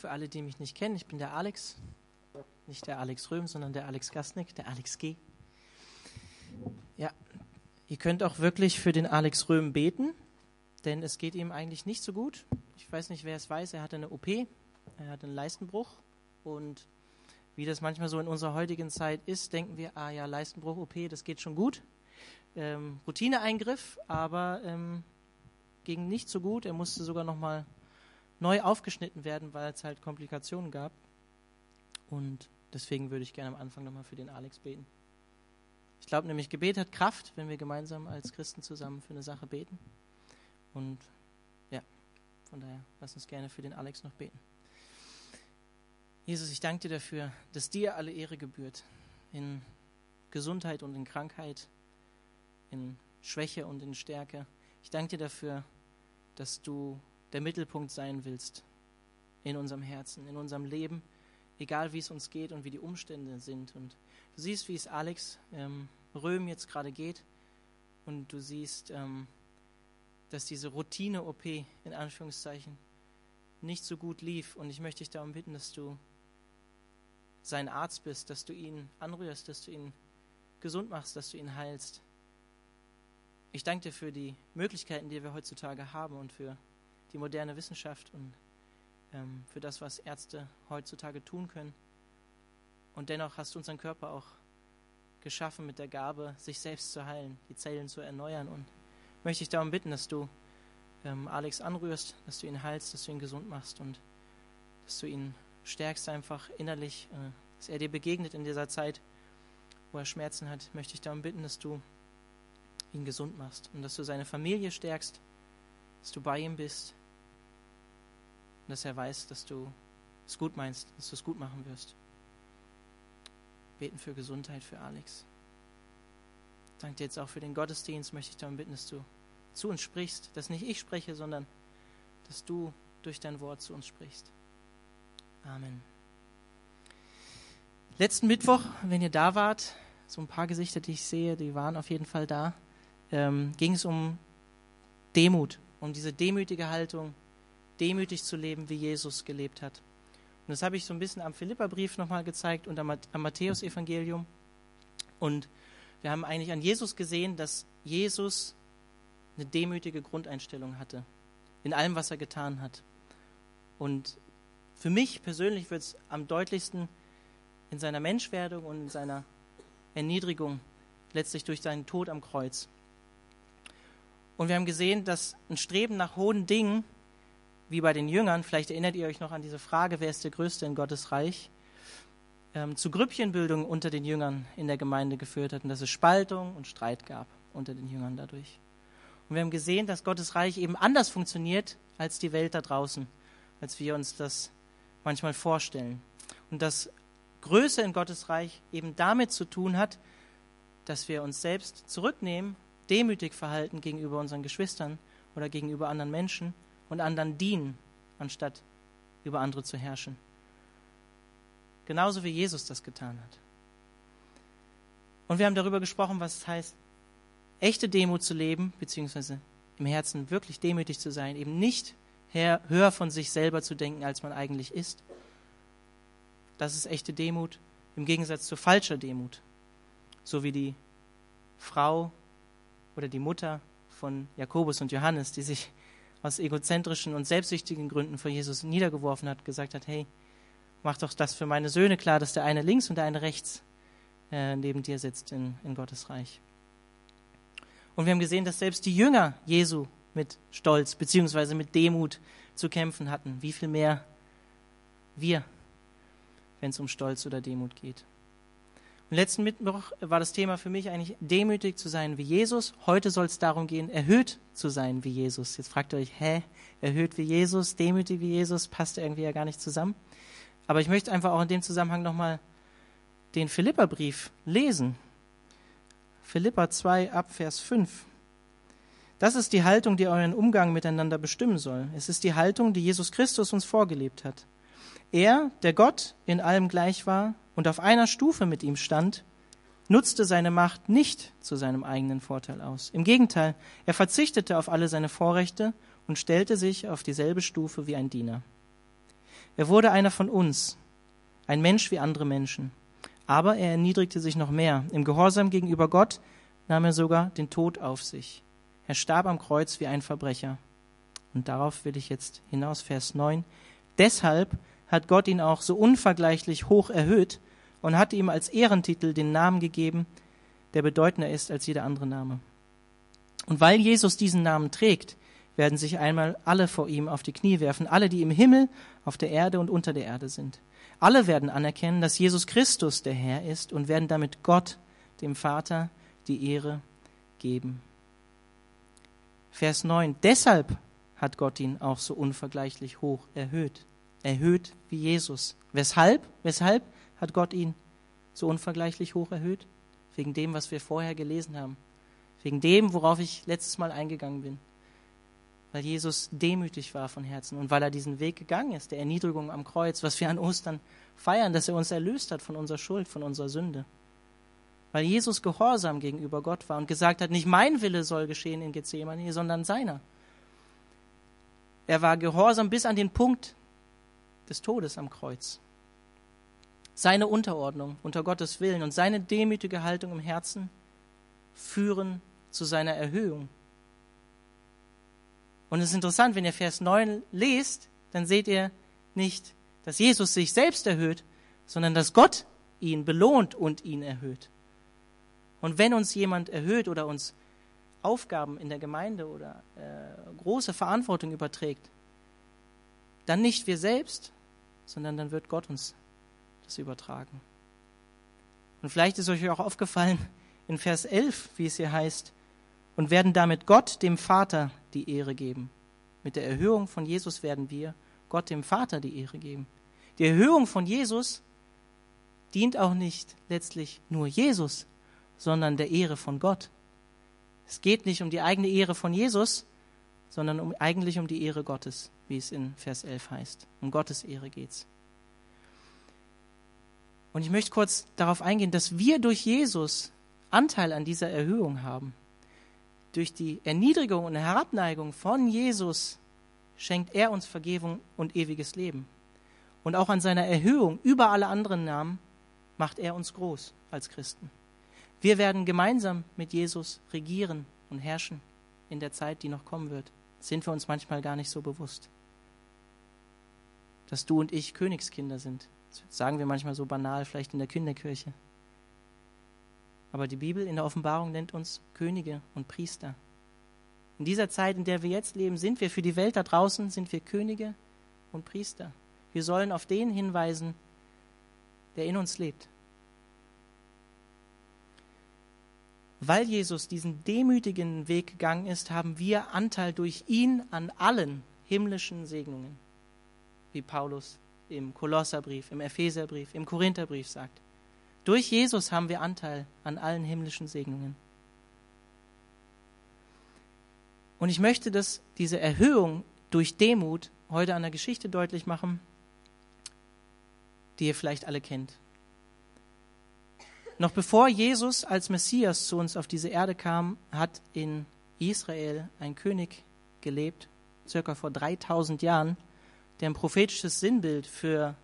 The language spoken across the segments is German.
Für alle, die mich nicht kennen, ich bin der Alex. Nicht der Alex Röhm, sondern der Alex Gastnick, der Alex G. Ja, ihr könnt auch wirklich für den Alex Röhm beten, denn es geht ihm eigentlich nicht so gut. Ich weiß nicht, wer es weiß, er hatte eine OP, er hatte einen Leistenbruch und wie das manchmal so in unserer heutigen Zeit ist, denken wir, ah ja, Leistenbruch, OP, das geht schon gut. Ähm, Routineeingriff, aber ähm, ging nicht so gut. Er musste sogar nochmal neu aufgeschnitten werden, weil es halt Komplikationen gab. Und deswegen würde ich gerne am Anfang nochmal für den Alex beten. Ich glaube nämlich, Gebet hat Kraft, wenn wir gemeinsam als Christen zusammen für eine Sache beten. Und ja, von daher, lass uns gerne für den Alex noch beten. Jesus, ich danke dir dafür, dass dir alle Ehre gebührt in Gesundheit und in Krankheit, in Schwäche und in Stärke. Ich danke dir dafür, dass du der Mittelpunkt sein willst in unserem Herzen, in unserem Leben, egal wie es uns geht und wie die Umstände sind. Und du siehst, wie es Alex ähm, Röhm jetzt gerade geht und du siehst, ähm, dass diese Routine-OP in Anführungszeichen nicht so gut lief. Und ich möchte dich darum bitten, dass du sein Arzt bist, dass du ihn anrührst, dass du ihn gesund machst, dass du ihn heilst. Ich danke dir für die Möglichkeiten, die wir heutzutage haben und für die moderne Wissenschaft und ähm, für das, was Ärzte heutzutage tun können. Und dennoch hast du unseren Körper auch geschaffen mit der Gabe, sich selbst zu heilen, die Zellen zu erneuern. Und möchte ich darum bitten, dass du ähm, Alex anrührst, dass du ihn heilst, dass du ihn gesund machst und dass du ihn stärkst einfach innerlich, äh, dass er dir begegnet in dieser Zeit, wo er Schmerzen hat. Möchte ich darum bitten, dass du ihn gesund machst und dass du seine Familie stärkst, dass du bei ihm bist und dass er weiß, dass du es gut meinst, dass du es gut machen wirst. Beten für Gesundheit für Alex. Danke dir jetzt auch für den Gottesdienst. Möchte ich darum bitten, dass du zu uns sprichst, dass nicht ich spreche, sondern dass du durch dein Wort zu uns sprichst. Amen. Letzten Mittwoch, wenn ihr da wart, so ein paar Gesichter, die ich sehe, die waren auf jeden Fall da ähm, ging es um Demut, um diese demütige Haltung, demütig zu leben, wie Jesus gelebt hat. Und das habe ich so ein bisschen am Philipperbrief nochmal gezeigt und am, am Matthäusevangelium. Und wir haben eigentlich an Jesus gesehen, dass Jesus eine demütige Grundeinstellung hatte in allem, was er getan hat. Und für mich persönlich wird es am deutlichsten in seiner Menschwerdung und in seiner Erniedrigung, letztlich durch seinen Tod am Kreuz. Und wir haben gesehen, dass ein Streben nach hohen Dingen, wie bei den Jüngern, vielleicht erinnert ihr euch noch an diese Frage, wer ist der Größte in Gottes Reich, ähm, zu Grüppchenbildung unter den Jüngern in der Gemeinde geführt hat und dass es Spaltung und Streit gab unter den Jüngern dadurch. Und wir haben gesehen, dass Gottes Reich eben anders funktioniert als die Welt da draußen, als wir uns das manchmal vorstellen. Und dass Größe in Gottes Reich eben damit zu tun hat, dass wir uns selbst zurücknehmen demütig verhalten gegenüber unseren Geschwistern oder gegenüber anderen Menschen und anderen dienen, anstatt über andere zu herrschen. Genauso wie Jesus das getan hat. Und wir haben darüber gesprochen, was es heißt, echte Demut zu leben, beziehungsweise im Herzen wirklich demütig zu sein, eben nicht höher von sich selber zu denken, als man eigentlich ist. Das ist echte Demut im Gegensatz zu falscher Demut. So wie die Frau oder die Mutter von Jakobus und Johannes, die sich aus egozentrischen und selbstsüchtigen Gründen vor Jesus niedergeworfen hat, gesagt hat, hey, mach doch das für meine Söhne klar, dass der eine links und der eine rechts äh, neben dir sitzt in, in Gottes Reich. Und wir haben gesehen, dass selbst die Jünger Jesu mit Stolz beziehungsweise mit Demut zu kämpfen hatten. Wie viel mehr wir, wenn es um Stolz oder Demut geht. Und letzten Mittwoch war das Thema für mich eigentlich demütig zu sein wie Jesus. Heute soll es darum gehen, erhöht zu sein wie Jesus. Jetzt fragt ihr euch, hä, erhöht wie Jesus, demütig wie Jesus, passt irgendwie ja gar nicht zusammen. Aber ich möchte einfach auch in dem Zusammenhang nochmal den Philipperbrief lesen. Philippa 2 ab Vers 5. Das ist die Haltung, die euren Umgang miteinander bestimmen soll. Es ist die Haltung, die Jesus Christus uns vorgelebt hat. Er, der Gott in allem gleich war, und auf einer Stufe mit ihm stand, nutzte seine Macht nicht zu seinem eigenen Vorteil aus. Im Gegenteil, er verzichtete auf alle seine Vorrechte und stellte sich auf dieselbe Stufe wie ein Diener. Er wurde einer von uns, ein Mensch wie andere Menschen. Aber er erniedrigte sich noch mehr. Im Gehorsam gegenüber Gott nahm er sogar den Tod auf sich. Er starb am Kreuz wie ein Verbrecher. Und darauf will ich jetzt hinaus, Vers 9. Deshalb hat Gott ihn auch so unvergleichlich hoch erhöht und hat ihm als Ehrentitel den Namen gegeben, der bedeutender ist als jeder andere Name. Und weil Jesus diesen Namen trägt, werden sich einmal alle vor ihm auf die Knie werfen, alle, die im Himmel, auf der Erde und unter der Erde sind. Alle werden anerkennen, dass Jesus Christus der Herr ist und werden damit Gott, dem Vater, die Ehre geben. Vers 9. Deshalb hat Gott ihn auch so unvergleichlich hoch erhöht. Erhöht wie Jesus. Weshalb? Weshalb hat Gott ihn so unvergleichlich hoch erhöht? Wegen dem, was wir vorher gelesen haben. Wegen dem, worauf ich letztes Mal eingegangen bin. Weil Jesus demütig war von Herzen und weil er diesen Weg gegangen ist, der Erniedrigung am Kreuz, was wir an Ostern feiern, dass er uns erlöst hat von unserer Schuld, von unserer Sünde. Weil Jesus gehorsam gegenüber Gott war und gesagt hat, nicht mein Wille soll geschehen in Gethsemane, sondern seiner. Er war gehorsam bis an den Punkt des Todes am Kreuz. Seine Unterordnung unter Gottes Willen und seine demütige Haltung im Herzen führen zu seiner Erhöhung. Und es ist interessant, wenn ihr Vers 9 lest, dann seht ihr nicht, dass Jesus sich selbst erhöht, sondern dass Gott ihn belohnt und ihn erhöht. Und wenn uns jemand erhöht oder uns Aufgaben in der Gemeinde oder äh, große Verantwortung überträgt, dann nicht wir selbst, sondern dann wird Gott uns das übertragen. Und vielleicht ist euch auch aufgefallen in Vers 11, wie es hier heißt, und werden damit Gott, dem Vater, die Ehre geben. Mit der Erhöhung von Jesus werden wir Gott, dem Vater, die Ehre geben. Die Erhöhung von Jesus dient auch nicht letztlich nur Jesus, sondern der Ehre von Gott. Es geht nicht um die eigene Ehre von Jesus, sondern um, eigentlich um die Ehre Gottes, wie es in Vers 11 heißt. Um Gottes Ehre geht's. Und ich möchte kurz darauf eingehen, dass wir durch Jesus Anteil an dieser Erhöhung haben. Durch die Erniedrigung und Herabneigung von Jesus schenkt er uns Vergebung und ewiges Leben. Und auch an seiner Erhöhung über alle anderen Namen macht er uns groß als Christen. Wir werden gemeinsam mit Jesus regieren und herrschen in der Zeit, die noch kommen wird. Sind wir uns manchmal gar nicht so bewusst. Dass du und ich Königskinder sind. Sagen wir manchmal so banal, vielleicht in der Kinderkirche. Aber die Bibel in der Offenbarung nennt uns Könige und Priester. In dieser Zeit, in der wir jetzt leben, sind wir für die Welt da draußen, sind wir Könige und Priester. Wir sollen auf den hinweisen, der in uns lebt. Weil Jesus diesen demütigen Weg gegangen ist, haben wir Anteil durch ihn an allen himmlischen Segnungen, wie Paulus im Kolosserbrief, im Epheserbrief, im Korintherbrief sagt. Durch Jesus haben wir Anteil an allen himmlischen Segnungen. Und ich möchte, dass diese Erhöhung durch Demut heute an der Geschichte deutlich machen, die ihr vielleicht alle kennt. Noch bevor Jesus als Messias zu uns auf diese Erde kam, hat in Israel ein König gelebt, circa vor 3000 Jahren, der ein prophetisches Sinnbild für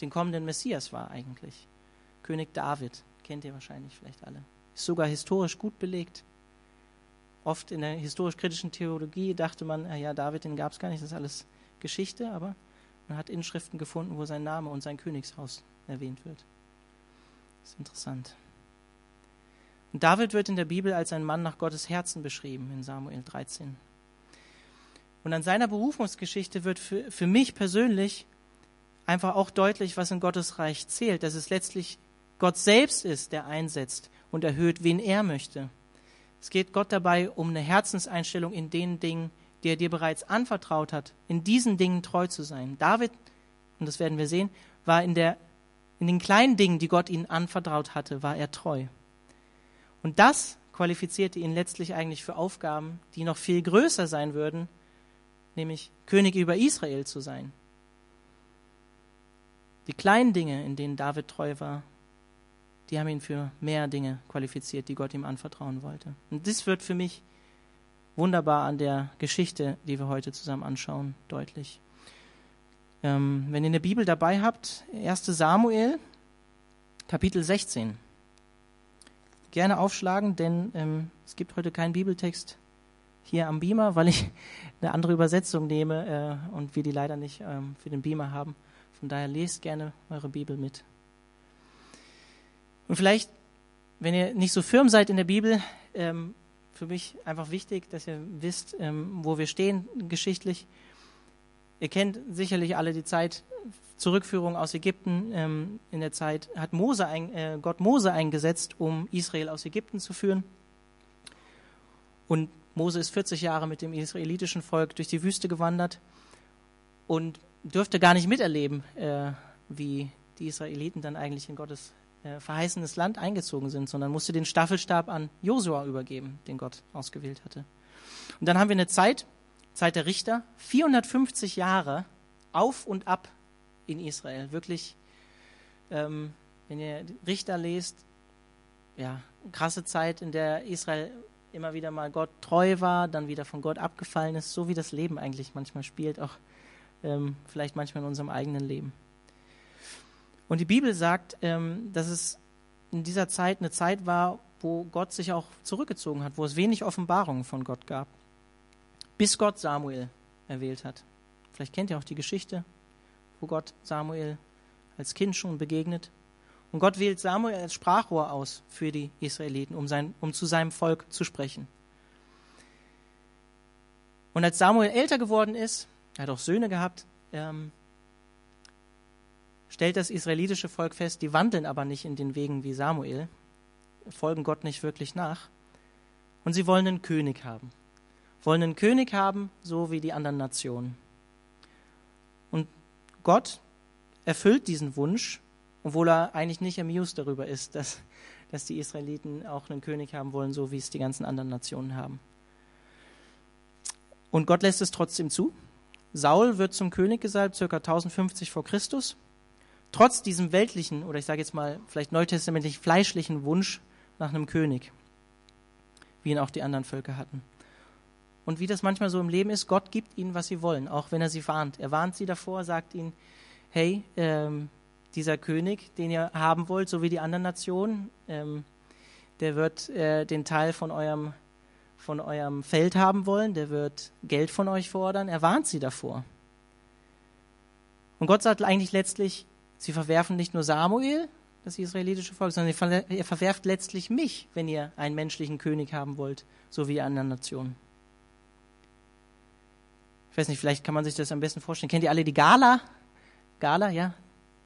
den kommenden Messias war eigentlich. König David, kennt ihr wahrscheinlich vielleicht alle. Ist sogar historisch gut belegt. Oft in der historisch-kritischen Theologie dachte man, ja, David, den gab es gar nicht, das ist alles Geschichte, aber man hat Inschriften gefunden, wo sein Name und sein Königshaus erwähnt wird. Das ist interessant. Und David wird in der Bibel als ein Mann nach Gottes Herzen beschrieben, in Samuel 13. Und an seiner Berufungsgeschichte wird für, für mich persönlich einfach auch deutlich, was in Gottes Reich zählt, dass es letztlich Gott selbst ist, der einsetzt und erhöht, wen er möchte. Es geht Gott dabei um eine Herzenseinstellung in den Dingen, die er dir bereits anvertraut hat, in diesen Dingen treu zu sein. David, und das werden wir sehen, war in der in den kleinen Dingen, die Gott ihnen anvertraut hatte, war er treu. Und das qualifizierte ihn letztlich eigentlich für Aufgaben, die noch viel größer sein würden, nämlich König über Israel zu sein. Die kleinen Dinge, in denen David treu war, die haben ihn für mehr Dinge qualifiziert, die Gott ihm anvertrauen wollte. Und das wird für mich wunderbar an der Geschichte, die wir heute zusammen anschauen, deutlich. Ähm, wenn ihr eine Bibel dabei habt, 1 Samuel, Kapitel 16. Gerne aufschlagen, denn ähm, es gibt heute keinen Bibeltext hier am Beamer, weil ich eine andere Übersetzung nehme äh, und wir die leider nicht ähm, für den Beamer haben. Von daher lest gerne eure Bibel mit. Und vielleicht, wenn ihr nicht so firm seid in der Bibel, ähm, für mich einfach wichtig, dass ihr wisst, ähm, wo wir stehen geschichtlich. Ihr kennt sicherlich alle die Zeit Zurückführung aus Ägypten. Ähm, in der Zeit hat Mose ein, äh, Gott Mose eingesetzt, um Israel aus Ägypten zu führen. Und Mose ist 40 Jahre mit dem israelitischen Volk durch die Wüste gewandert und dürfte gar nicht miterleben, äh, wie die Israeliten dann eigentlich in Gottes äh, verheißenes Land eingezogen sind, sondern musste den Staffelstab an Josua übergeben, den Gott ausgewählt hatte. Und dann haben wir eine Zeit, Zeit der Richter, 450 Jahre auf und ab in Israel. Wirklich, ähm, wenn ihr Richter lest, ja, krasse Zeit, in der Israel immer wieder mal Gott treu war, dann wieder von Gott abgefallen ist, so wie das Leben eigentlich manchmal spielt, auch ähm, vielleicht manchmal in unserem eigenen Leben. Und die Bibel sagt, ähm, dass es in dieser Zeit eine Zeit war, wo Gott sich auch zurückgezogen hat, wo es wenig Offenbarungen von Gott gab, bis Gott Samuel erwählt hat. Vielleicht kennt ihr auch die Geschichte, wo Gott Samuel als Kind schon begegnet. Und Gott wählt Samuel als Sprachrohr aus für die Israeliten, um, sein, um zu seinem Volk zu sprechen. Und als Samuel älter geworden ist, er hat auch Söhne gehabt, ähm, stellt das israelitische Volk fest, die wandeln aber nicht in den Wegen wie Samuel, folgen Gott nicht wirklich nach. Und sie wollen einen König haben. Wollen einen König haben, so wie die anderen Nationen. Und Gott erfüllt diesen Wunsch, obwohl er eigentlich nicht amused darüber ist, dass, dass die Israeliten auch einen König haben wollen, so wie es die ganzen anderen Nationen haben. Und Gott lässt es trotzdem zu. Saul wird zum König gesalbt, circa 1050 vor Christus trotz diesem weltlichen oder ich sage jetzt mal vielleicht neutestamentlich fleischlichen Wunsch nach einem König, wie ihn auch die anderen Völker hatten. Und wie das manchmal so im Leben ist, Gott gibt ihnen, was sie wollen, auch wenn er sie warnt. Er warnt sie davor, sagt ihnen, hey, ähm, dieser König, den ihr haben wollt, so wie die anderen Nationen, ähm, der wird äh, den Teil von eurem, von eurem Feld haben wollen, der wird Geld von euch fordern. Er warnt sie davor. Und Gott sagt eigentlich letztlich, Sie verwerfen nicht nur Samuel, das israelitische Volk, sondern ihr verwerft letztlich mich, wenn ihr einen menschlichen König haben wollt, so wie die anderen Nationen. Ich weiß nicht, vielleicht kann man sich das am besten vorstellen. Kennt ihr alle die Gala? Gala, ja?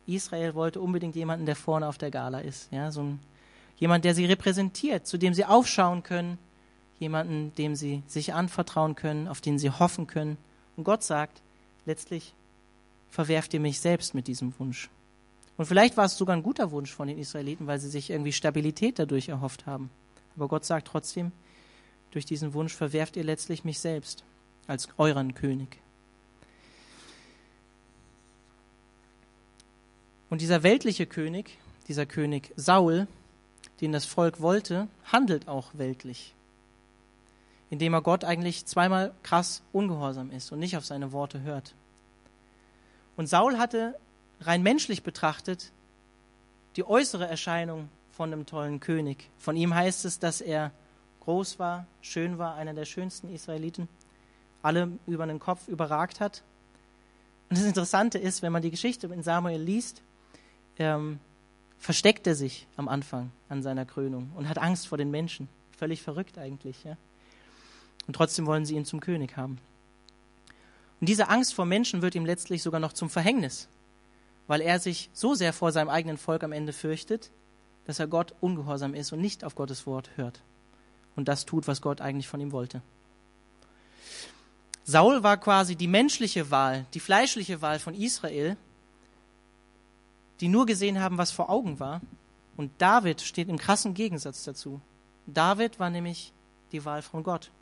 Israel wollte unbedingt jemanden, der vorne auf der Gala ist. Ja, so ein, jemand, der sie repräsentiert, zu dem sie aufschauen können, jemanden, dem sie sich anvertrauen können, auf den sie hoffen können. Und Gott sagt, letztlich verwerft ihr mich selbst mit diesem Wunsch. Und vielleicht war es sogar ein guter Wunsch von den Israeliten, weil sie sich irgendwie Stabilität dadurch erhofft haben. Aber Gott sagt trotzdem, durch diesen Wunsch verwerft ihr letztlich mich selbst als euren König. Und dieser weltliche König, dieser König Saul, den das Volk wollte, handelt auch weltlich, indem er Gott eigentlich zweimal krass ungehorsam ist und nicht auf seine Worte hört. Und Saul hatte rein menschlich betrachtet die äußere Erscheinung von einem tollen König. Von ihm heißt es, dass er groß war, schön war, einer der schönsten Israeliten, alle über den Kopf überragt hat. Und das Interessante ist, wenn man die Geschichte in Samuel liest, ähm, versteckt er sich am Anfang an seiner Krönung und hat Angst vor den Menschen. Völlig verrückt eigentlich. Ja? Und trotzdem wollen sie ihn zum König haben. Und diese Angst vor Menschen wird ihm letztlich sogar noch zum Verhängnis weil er sich so sehr vor seinem eigenen Volk am Ende fürchtet, dass er Gott ungehorsam ist und nicht auf Gottes Wort hört und das tut, was Gott eigentlich von ihm wollte. Saul war quasi die menschliche Wahl, die fleischliche Wahl von Israel, die nur gesehen haben, was vor Augen war. Und David steht im krassen Gegensatz dazu. David war nämlich die Wahl von Gott.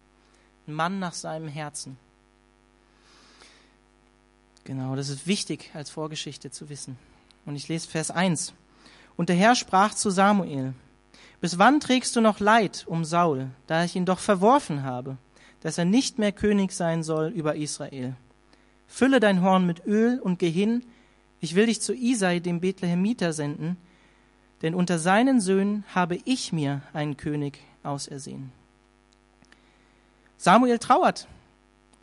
Ein Mann nach seinem Herzen. Genau, das ist wichtig als Vorgeschichte zu wissen. Und ich lese Vers 1. Und der Herr sprach zu Samuel, bis wann trägst du noch Leid um Saul, da ich ihn doch verworfen habe, dass er nicht mehr König sein soll über Israel? Fülle dein Horn mit Öl und geh hin, ich will dich zu Isai, dem Bethlehemiter, senden, denn unter seinen Söhnen habe ich mir einen König ausersehen. Samuel trauert,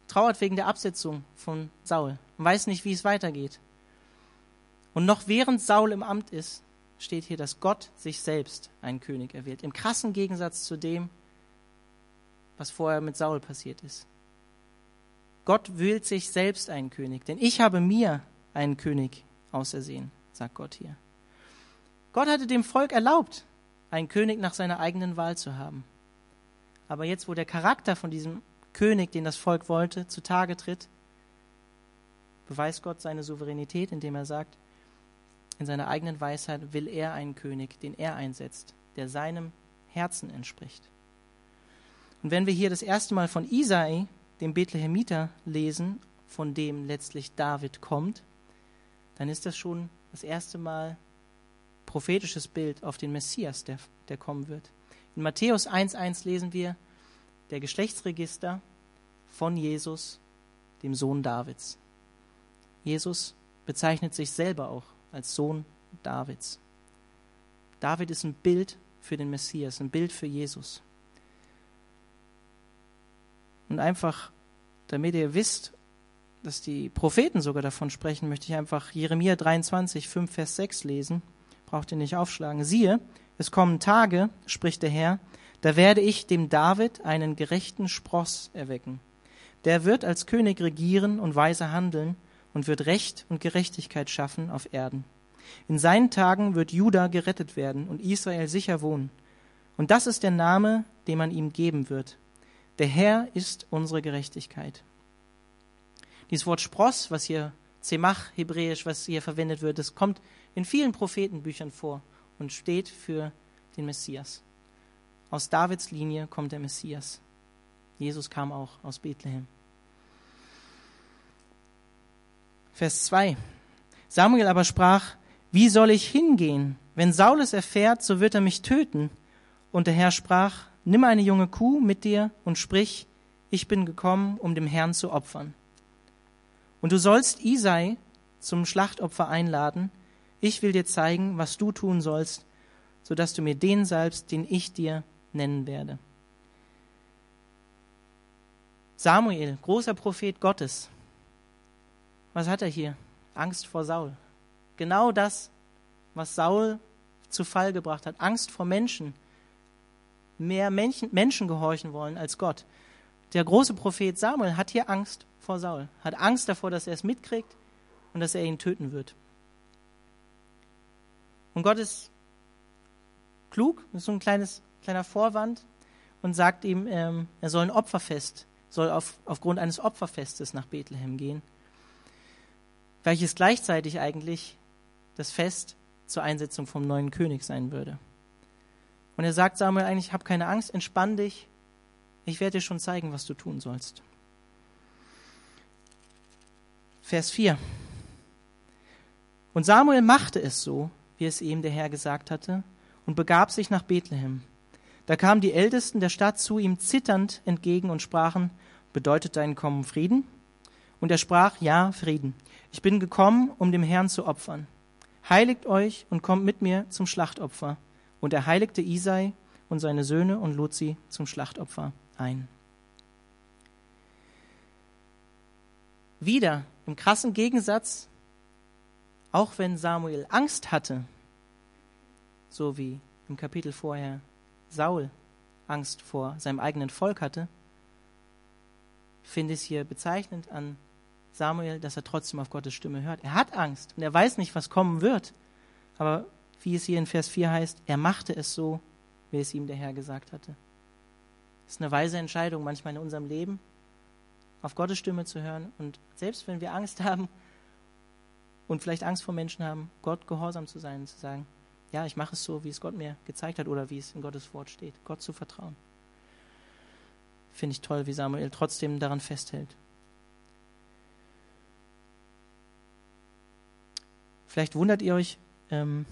trauert wegen der Absetzung von Saul und weiß nicht, wie es weitergeht. Und noch während Saul im Amt ist, steht hier, dass Gott sich selbst einen König erwählt. Im krassen Gegensatz zu dem, was vorher mit Saul passiert ist. Gott wählt sich selbst einen König, denn ich habe mir einen König ausersehen, sagt Gott hier. Gott hatte dem Volk erlaubt, einen König nach seiner eigenen Wahl zu haben. Aber jetzt, wo der Charakter von diesem König, den das Volk wollte, zutage tritt, beweist Gott seine Souveränität, indem er sagt, in seiner eigenen Weisheit will er einen König, den er einsetzt, der seinem Herzen entspricht. Und wenn wir hier das erste Mal von Isai, dem Bethlehemiter, lesen, von dem letztlich David kommt, dann ist das schon das erste Mal prophetisches Bild auf den Messias, der, der kommen wird. In Matthäus 1.1 lesen wir der Geschlechtsregister von Jesus, dem Sohn Davids. Jesus bezeichnet sich selber auch als Sohn Davids. David ist ein Bild für den Messias, ein Bild für Jesus. Und einfach, damit ihr wisst, dass die Propheten sogar davon sprechen, möchte ich einfach Jeremia 23, 5, Vers 6 lesen. Braucht ihr nicht aufschlagen. Siehe, es kommen Tage, spricht der Herr, da werde ich dem David einen gerechten Spross erwecken. Der wird als König regieren und weise handeln und wird Recht und Gerechtigkeit schaffen auf Erden. In seinen Tagen wird Juda gerettet werden und Israel sicher wohnen. Und das ist der Name, den man ihm geben wird. Der Herr ist unsere Gerechtigkeit. Dieses Wort Spross, was hier Zemach, hebräisch, was hier verwendet wird, das kommt in vielen Prophetenbüchern vor und steht für den Messias. Aus Davids Linie kommt der Messias. Jesus kam auch aus Bethlehem. Vers 2. Samuel aber sprach, wie soll ich hingehen? Wenn Saul es erfährt, so wird er mich töten. Und der Herr sprach, nimm eine junge Kuh mit dir und sprich, ich bin gekommen, um dem Herrn zu opfern. Und du sollst Isai zum Schlachtopfer einladen. Ich will dir zeigen, was du tun sollst, so dass du mir den salbst, den ich dir nennen werde. Samuel, großer Prophet Gottes, was hat er hier? Angst vor Saul. Genau das, was Saul zu Fall gebracht hat. Angst vor Menschen. Mehr Menschen, Menschen gehorchen wollen als Gott. Der große Prophet Samuel hat hier Angst vor Saul. Hat Angst davor, dass er es mitkriegt und dass er ihn töten wird. Und Gott ist klug, ist so ein kleines, kleiner Vorwand und sagt ihm, ähm, er soll ein Opferfest, soll auf, aufgrund eines Opferfestes nach Bethlehem gehen welches gleichzeitig eigentlich das Fest zur Einsetzung vom neuen König sein würde. Und er sagt Samuel eigentlich, hab keine Angst, entspann dich, ich werde dir schon zeigen, was du tun sollst. Vers 4. Und Samuel machte es so, wie es ihm der Herr gesagt hatte, und begab sich nach Bethlehem. Da kamen die Ältesten der Stadt zu ihm zitternd entgegen und sprachen, bedeutet dein Kommen Frieden? Und er sprach, ja, Frieden. Ich bin gekommen, um dem Herrn zu opfern. Heiligt euch und kommt mit mir zum Schlachtopfer. Und er heiligte Isai und seine Söhne und lud sie zum Schlachtopfer ein. Wieder im krassen Gegensatz, auch wenn Samuel Angst hatte, so wie im Kapitel vorher Saul Angst vor seinem eigenen Volk hatte, finde ich es hier bezeichnend an Samuel, dass er trotzdem auf Gottes Stimme hört. Er hat Angst und er weiß nicht, was kommen wird. Aber wie es hier in Vers 4 heißt, er machte es so, wie es ihm der Herr gesagt hatte. Das ist eine weise Entscheidung manchmal in unserem Leben, auf Gottes Stimme zu hören und selbst wenn wir Angst haben und vielleicht Angst vor Menschen haben, Gott gehorsam zu sein und zu sagen, ja, ich mache es so, wie es Gott mir gezeigt hat oder wie es in Gottes Wort steht. Gott zu vertrauen. Finde ich toll, wie Samuel trotzdem daran festhält. Vielleicht wundert ihr euch, ähm,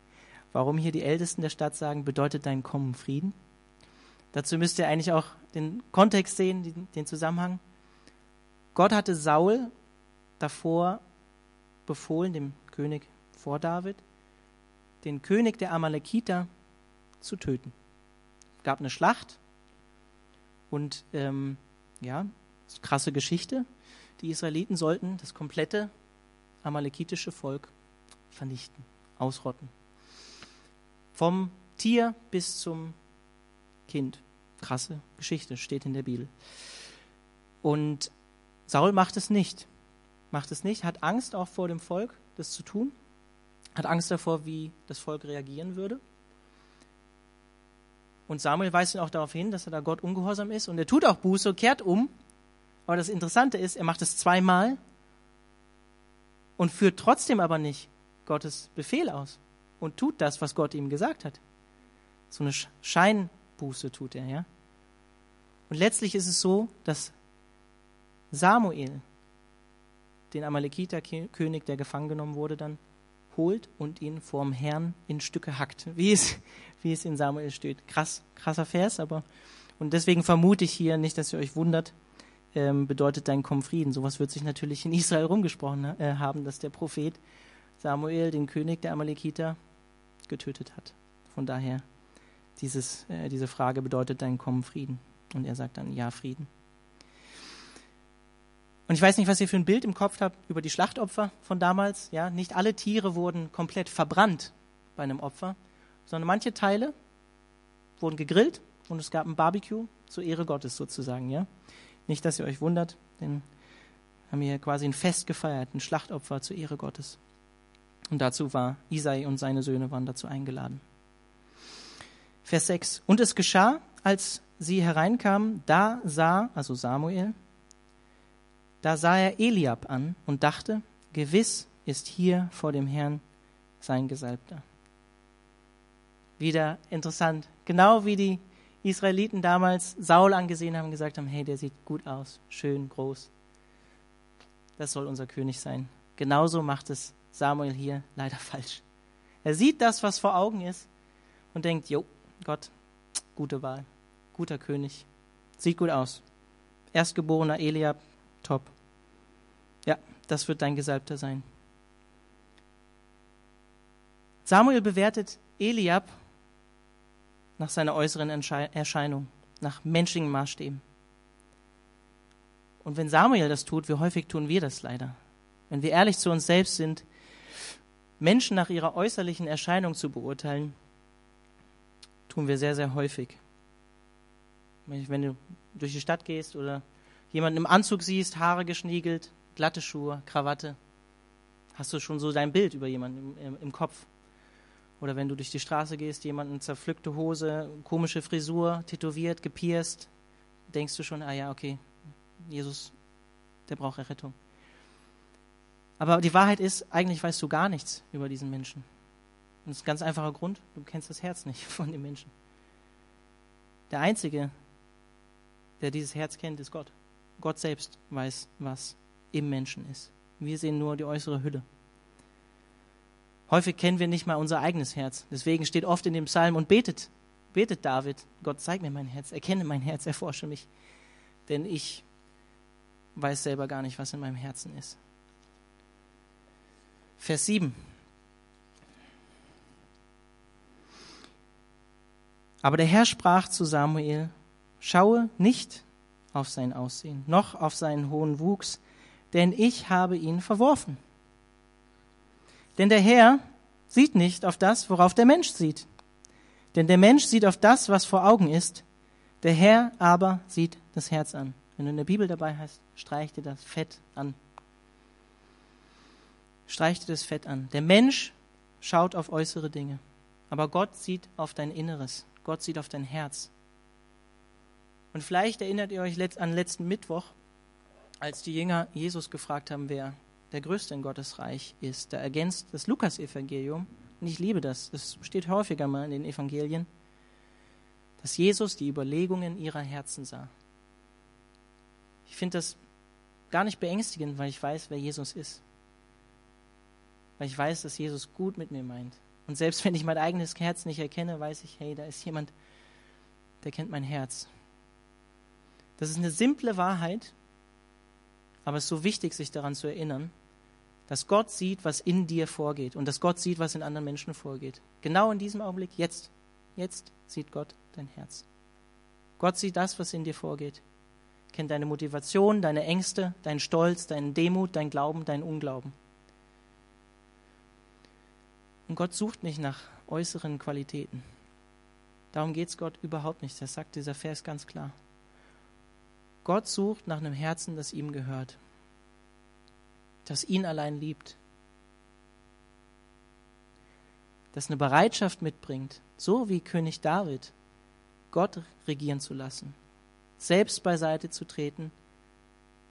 warum hier die Ältesten der Stadt sagen, bedeutet dein Kommen Frieden? Dazu müsst ihr eigentlich auch den Kontext sehen, den, den Zusammenhang. Gott hatte Saul davor befohlen, dem König vor David, den König der Amalekiter zu töten. Es gab eine Schlacht und ähm, ja, krasse Geschichte. Die Israeliten sollten das komplette amalekitische Volk vernichten, ausrotten. Vom Tier bis zum Kind. Krasse Geschichte, steht in der Bibel. Und Saul macht es nicht. Macht es nicht, hat Angst auch vor dem Volk, das zu tun. Hat Angst davor, wie das Volk reagieren würde. Und Samuel weist ihn auch darauf hin, dass er da Gott ungehorsam ist. Und er tut auch Buße, kehrt um. Aber das Interessante ist, er macht es zweimal und führt trotzdem aber nicht Gottes Befehl aus und tut das, was Gott ihm gesagt hat. So eine Scheinbuße tut er, ja. Und letztlich ist es so, dass Samuel den Amalekiter-König, der gefangen genommen wurde, dann holt und ihn vorm Herrn in Stücke hackt, wie es, wie es in Samuel steht. Krass, krasser Vers, aber und deswegen vermute ich hier nicht, dass ihr euch wundert, ähm, bedeutet dein Komm Frieden. Sowas wird sich natürlich in Israel rumgesprochen äh, haben, dass der Prophet Samuel, den König der Amalekiter, getötet hat. Von daher dieses, äh, diese Frage bedeutet dein Kommen Frieden. Und er sagt dann Ja, Frieden. Und ich weiß nicht, was ihr für ein Bild im Kopf habt über die Schlachtopfer von damals. Ja, nicht alle Tiere wurden komplett verbrannt bei einem Opfer, sondern manche Teile wurden gegrillt und es gab ein Barbecue zur Ehre Gottes sozusagen. Ja, nicht, dass ihr euch wundert, denn wir haben hier quasi ein Fest gefeiert, ein Schlachtopfer zur Ehre Gottes. Und dazu war Isai und seine Söhne waren dazu eingeladen. Vers 6. Und es geschah, als sie hereinkamen, da sah, also Samuel, da sah er Eliab an und dachte, gewiss ist hier vor dem Herrn sein Gesalbter. Wieder interessant. Genau wie die Israeliten damals Saul angesehen haben und gesagt haben, hey, der sieht gut aus, schön, groß. Das soll unser König sein. Genauso macht es Samuel hier leider falsch. Er sieht das, was vor Augen ist und denkt, jo, Gott, gute Wahl, guter König, sieht gut aus. Erstgeborener Eliab, top. Ja, das wird dein Gesalbter sein. Samuel bewertet Eliab nach seiner äußeren Erscheinung, nach menschlichen Maßstäben. Und wenn Samuel das tut, wie häufig tun wir das leider? Wenn wir ehrlich zu uns selbst sind, Menschen nach ihrer äußerlichen Erscheinung zu beurteilen, tun wir sehr, sehr häufig. Wenn du durch die Stadt gehst oder jemanden im Anzug siehst, Haare geschniegelt, glatte Schuhe, Krawatte, hast du schon so dein Bild über jemanden im, im, im Kopf. Oder wenn du durch die Straße gehst, jemanden zerpflückte Hose, komische Frisur, tätowiert, gepierst, denkst du schon, ah ja, okay, Jesus, der braucht Errettung. Aber die Wahrheit ist, eigentlich weißt du gar nichts über diesen Menschen. Und das ist ein ganz einfacher Grund, du kennst das Herz nicht von dem Menschen. Der Einzige, der dieses Herz kennt, ist Gott. Gott selbst weiß, was im Menschen ist. Wir sehen nur die äußere Hülle. Häufig kennen wir nicht mal unser eigenes Herz. Deswegen steht oft in dem Psalm und betet, betet David, Gott zeig mir mein Herz, erkenne mein Herz, erforsche mich. Denn ich weiß selber gar nicht, was in meinem Herzen ist. Vers 7. Aber der Herr sprach zu Samuel, schaue nicht auf sein Aussehen, noch auf seinen hohen Wuchs, denn ich habe ihn verworfen. Denn der Herr sieht nicht auf das, worauf der Mensch sieht. Denn der Mensch sieht auf das, was vor Augen ist, der Herr aber sieht das Herz an. Wenn du in der Bibel dabei hast, streich dir das Fett an streich dir das Fett an. Der Mensch schaut auf äußere Dinge, aber Gott sieht auf dein Inneres. Gott sieht auf dein Herz. Und vielleicht erinnert ihr euch an letzten Mittwoch, als die Jünger Jesus gefragt haben, wer der Größte in Gottes Reich ist. Da ergänzt das Lukas-Evangelium, und ich liebe das, das steht häufiger mal in den Evangelien, dass Jesus die Überlegungen ihrer Herzen sah. Ich finde das gar nicht beängstigend, weil ich weiß, wer Jesus ist weil ich weiß, dass Jesus gut mit mir meint. Und selbst wenn ich mein eigenes Herz nicht erkenne, weiß ich, hey, da ist jemand, der kennt mein Herz. Das ist eine simple Wahrheit, Aber es ist so wichtig, sich daran zu erinnern, dass Gott sieht, was in dir vorgeht und dass Gott sieht, was in anderen Menschen vorgeht. Genau in diesem Augenblick, jetzt, jetzt sieht Gott dein Herz. Gott sieht das, was in dir vorgeht. Kennt deine Motivation, deine Ängste, deinen Stolz, deinen Demut, dein Glauben, deinen Unglauben. Und Gott sucht nicht nach äußeren Qualitäten. Darum geht es Gott überhaupt nicht. Das sagt dieser Vers ganz klar. Gott sucht nach einem Herzen, das ihm gehört, das ihn allein liebt, das eine Bereitschaft mitbringt, so wie König David, Gott regieren zu lassen, selbst beiseite zu treten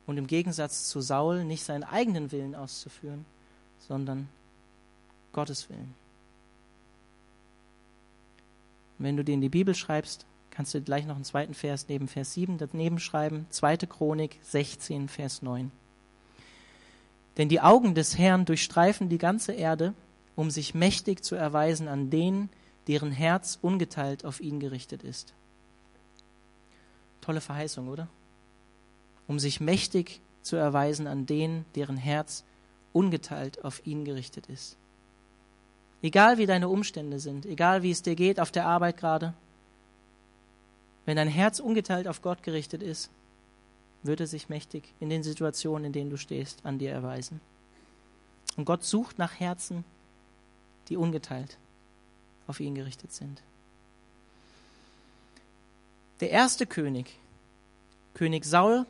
und im Gegensatz zu Saul nicht seinen eigenen Willen auszuführen, sondern Gottes Willen. Wenn du dir in die Bibel schreibst, kannst du gleich noch einen zweiten Vers neben Vers 7 daneben schreiben. Zweite Chronik 16, Vers 9. Denn die Augen des Herrn durchstreifen die ganze Erde, um sich mächtig zu erweisen an denen, deren Herz ungeteilt auf ihn gerichtet ist. Tolle Verheißung, oder? Um sich mächtig zu erweisen an denen, deren Herz ungeteilt auf ihn gerichtet ist. Egal wie deine Umstände sind, egal wie es dir geht auf der Arbeit gerade, wenn dein Herz ungeteilt auf Gott gerichtet ist, wird er sich mächtig in den Situationen, in denen du stehst, an dir erweisen. Und Gott sucht nach Herzen, die ungeteilt auf ihn gerichtet sind. Der erste König, König Saul,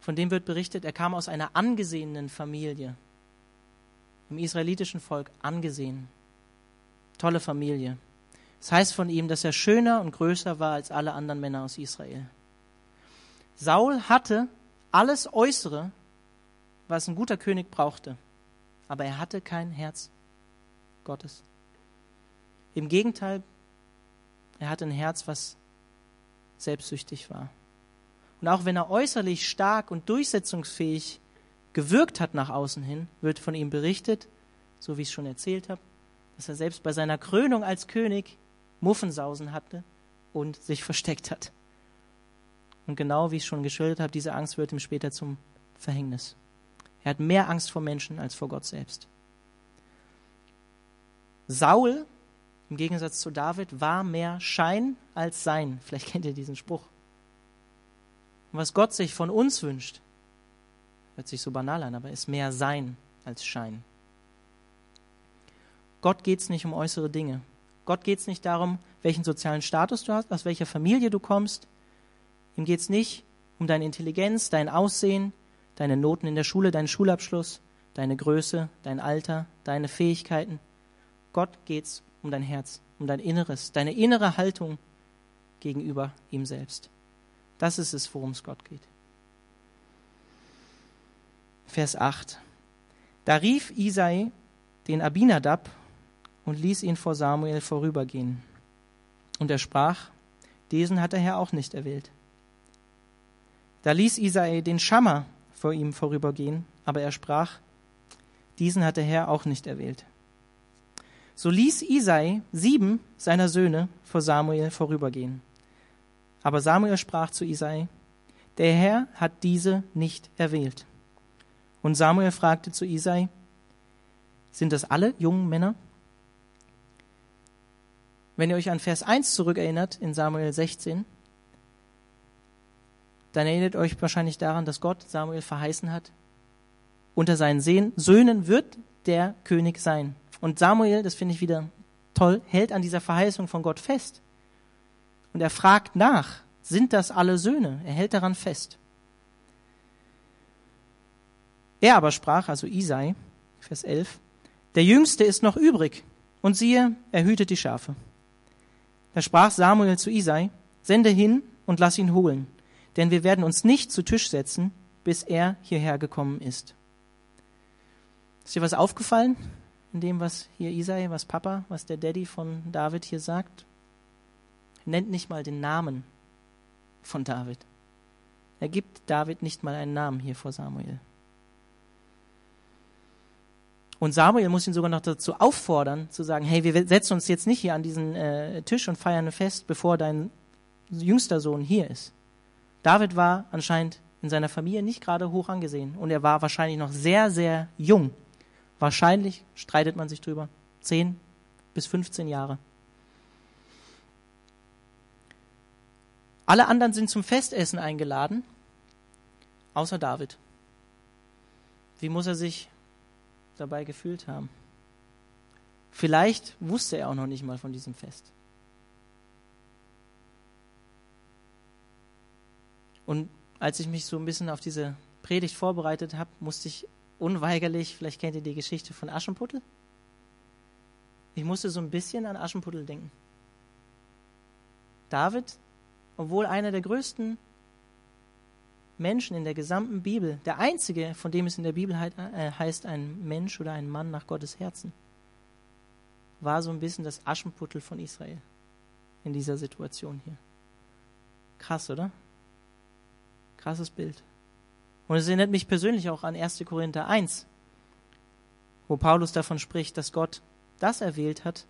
von dem wird berichtet, er kam aus einer angesehenen Familie im israelitischen Volk angesehen. Tolle Familie. Es das heißt von ihm, dass er schöner und größer war als alle anderen Männer aus Israel. Saul hatte alles Äußere, was ein guter König brauchte, aber er hatte kein Herz Gottes. Im Gegenteil, er hatte ein Herz, was selbstsüchtig war. Und auch wenn er äußerlich stark und durchsetzungsfähig gewirkt hat nach außen hin, wird von ihm berichtet, so wie ich es schon erzählt habe, dass er selbst bei seiner Krönung als König Muffensausen hatte und sich versteckt hat. Und genau wie ich es schon geschildert habe, diese Angst wird ihm später zum Verhängnis. Er hat mehr Angst vor Menschen als vor Gott selbst. Saul, im Gegensatz zu David, war mehr Schein als Sein. Vielleicht kennt ihr diesen Spruch. Und was Gott sich von uns wünscht, Hört sich so banal an, aber ist mehr Sein als Schein. Gott geht es nicht um äußere Dinge. Gott geht es nicht darum, welchen sozialen Status du hast, aus welcher Familie du kommst. Ihm geht es nicht um deine Intelligenz, dein Aussehen, deine Noten in der Schule, deinen Schulabschluss, deine Größe, dein Alter, deine Fähigkeiten. Gott geht es um dein Herz, um dein Inneres, deine innere Haltung gegenüber ihm selbst. Das ist es, worum es Gott geht. Vers 8. Da rief Isai den Abinadab und ließ ihn vor Samuel vorübergehen. Und er sprach, diesen hat der Herr auch nicht erwählt. Da ließ Isai den Schammer vor ihm vorübergehen, aber er sprach, diesen hat der Herr auch nicht erwählt. So ließ Isai sieben seiner Söhne vor Samuel vorübergehen. Aber Samuel sprach zu Isai, der Herr hat diese nicht erwählt. Und Samuel fragte zu Isai, sind das alle jungen Männer? Wenn ihr euch an Vers 1 zurückerinnert in Samuel 16, dann erinnert euch wahrscheinlich daran, dass Gott Samuel verheißen hat, unter seinen Söhnen wird der König sein. Und Samuel, das finde ich wieder toll, hält an dieser Verheißung von Gott fest. Und er fragt nach, sind das alle Söhne? Er hält daran fest. Er aber sprach, also Isai, Vers 11, der Jüngste ist noch übrig, und siehe, er hütet die Schafe. Da sprach Samuel zu Isai, sende hin und lass ihn holen, denn wir werden uns nicht zu Tisch setzen, bis er hierher gekommen ist. Ist dir was aufgefallen in dem, was hier Isai, was Papa, was der Daddy von David hier sagt? Nennt nicht mal den Namen von David. Er gibt David nicht mal einen Namen hier vor Samuel. Und Samuel muss ihn sogar noch dazu auffordern, zu sagen, hey, wir setzen uns jetzt nicht hier an diesen äh, Tisch und feiern ein Fest, bevor dein jüngster Sohn hier ist. David war anscheinend in seiner Familie nicht gerade hoch angesehen. Und er war wahrscheinlich noch sehr, sehr jung. Wahrscheinlich streitet man sich drüber. 10 bis 15 Jahre. Alle anderen sind zum Festessen eingeladen, außer David. Wie muss er sich dabei gefühlt haben? Vielleicht wusste er auch noch nicht mal von diesem Fest. Und als ich mich so ein bisschen auf diese Predigt vorbereitet habe, musste ich unweigerlich, vielleicht kennt ihr die Geschichte von Aschenputtel. Ich musste so ein bisschen an Aschenputtel denken. David, obwohl einer der größten Menschen in der gesamten Bibel, der einzige, von dem es in der Bibel äh, heißt, ein Mensch oder ein Mann nach Gottes Herzen, war so ein bisschen das Aschenputtel von Israel in dieser Situation hier. Krass, oder? Krasses Bild. Und es erinnert mich persönlich auch an 1. Korinther 1, wo Paulus davon spricht, dass Gott das erwählt hat,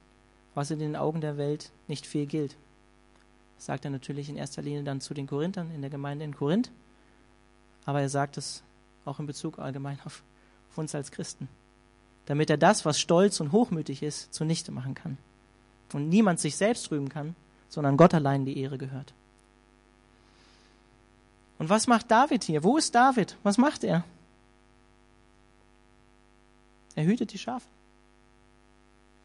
was in den Augen der Welt nicht viel gilt. Das sagt er natürlich in erster Linie dann zu den Korinthern in der Gemeinde in Korinth, aber er sagt es auch in Bezug allgemein auf, auf uns als Christen, damit er das, was stolz und hochmütig ist, zunichte machen kann. Und niemand sich selbst rühmen kann, sondern Gott allein die Ehre gehört. Und was macht David hier? Wo ist David? Was macht er? Er hütet die Schafe.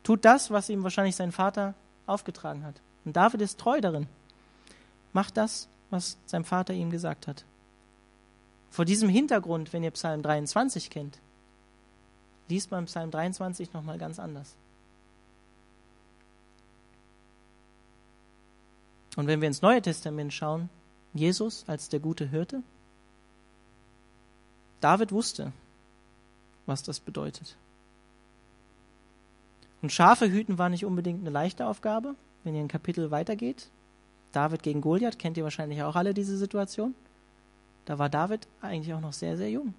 Tut das, was ihm wahrscheinlich sein Vater aufgetragen hat. Und David ist treu darin. Macht das, was sein Vater ihm gesagt hat. Vor diesem Hintergrund, wenn ihr Psalm 23 kennt, liest man Psalm 23 nochmal ganz anders. Und wenn wir ins Neue Testament schauen, Jesus als der gute Hirte? David wusste, was das bedeutet. Und Schafe hüten war nicht unbedingt eine leichte Aufgabe, wenn ihr ein Kapitel weitergeht. David gegen Goliath, kennt ihr wahrscheinlich auch alle diese Situation. Da war David eigentlich auch noch sehr, sehr jung.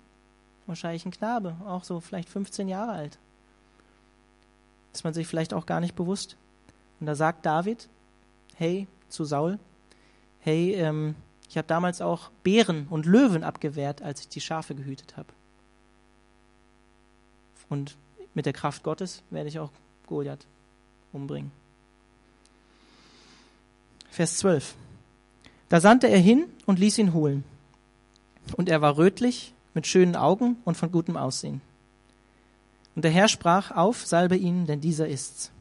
Wahrscheinlich ein Knabe, auch so vielleicht 15 Jahre alt. Ist man sich vielleicht auch gar nicht bewusst. Und da sagt David, hey, zu Saul, hey, ähm, ich habe damals auch Bären und Löwen abgewehrt, als ich die Schafe gehütet habe. Und mit der Kraft Gottes werde ich auch Goliath umbringen. Vers 12. Da sandte er hin und ließ ihn holen. Und er war rötlich, mit schönen Augen und von gutem Aussehen. Und der Herr sprach auf, salbe ihn, denn dieser ist's.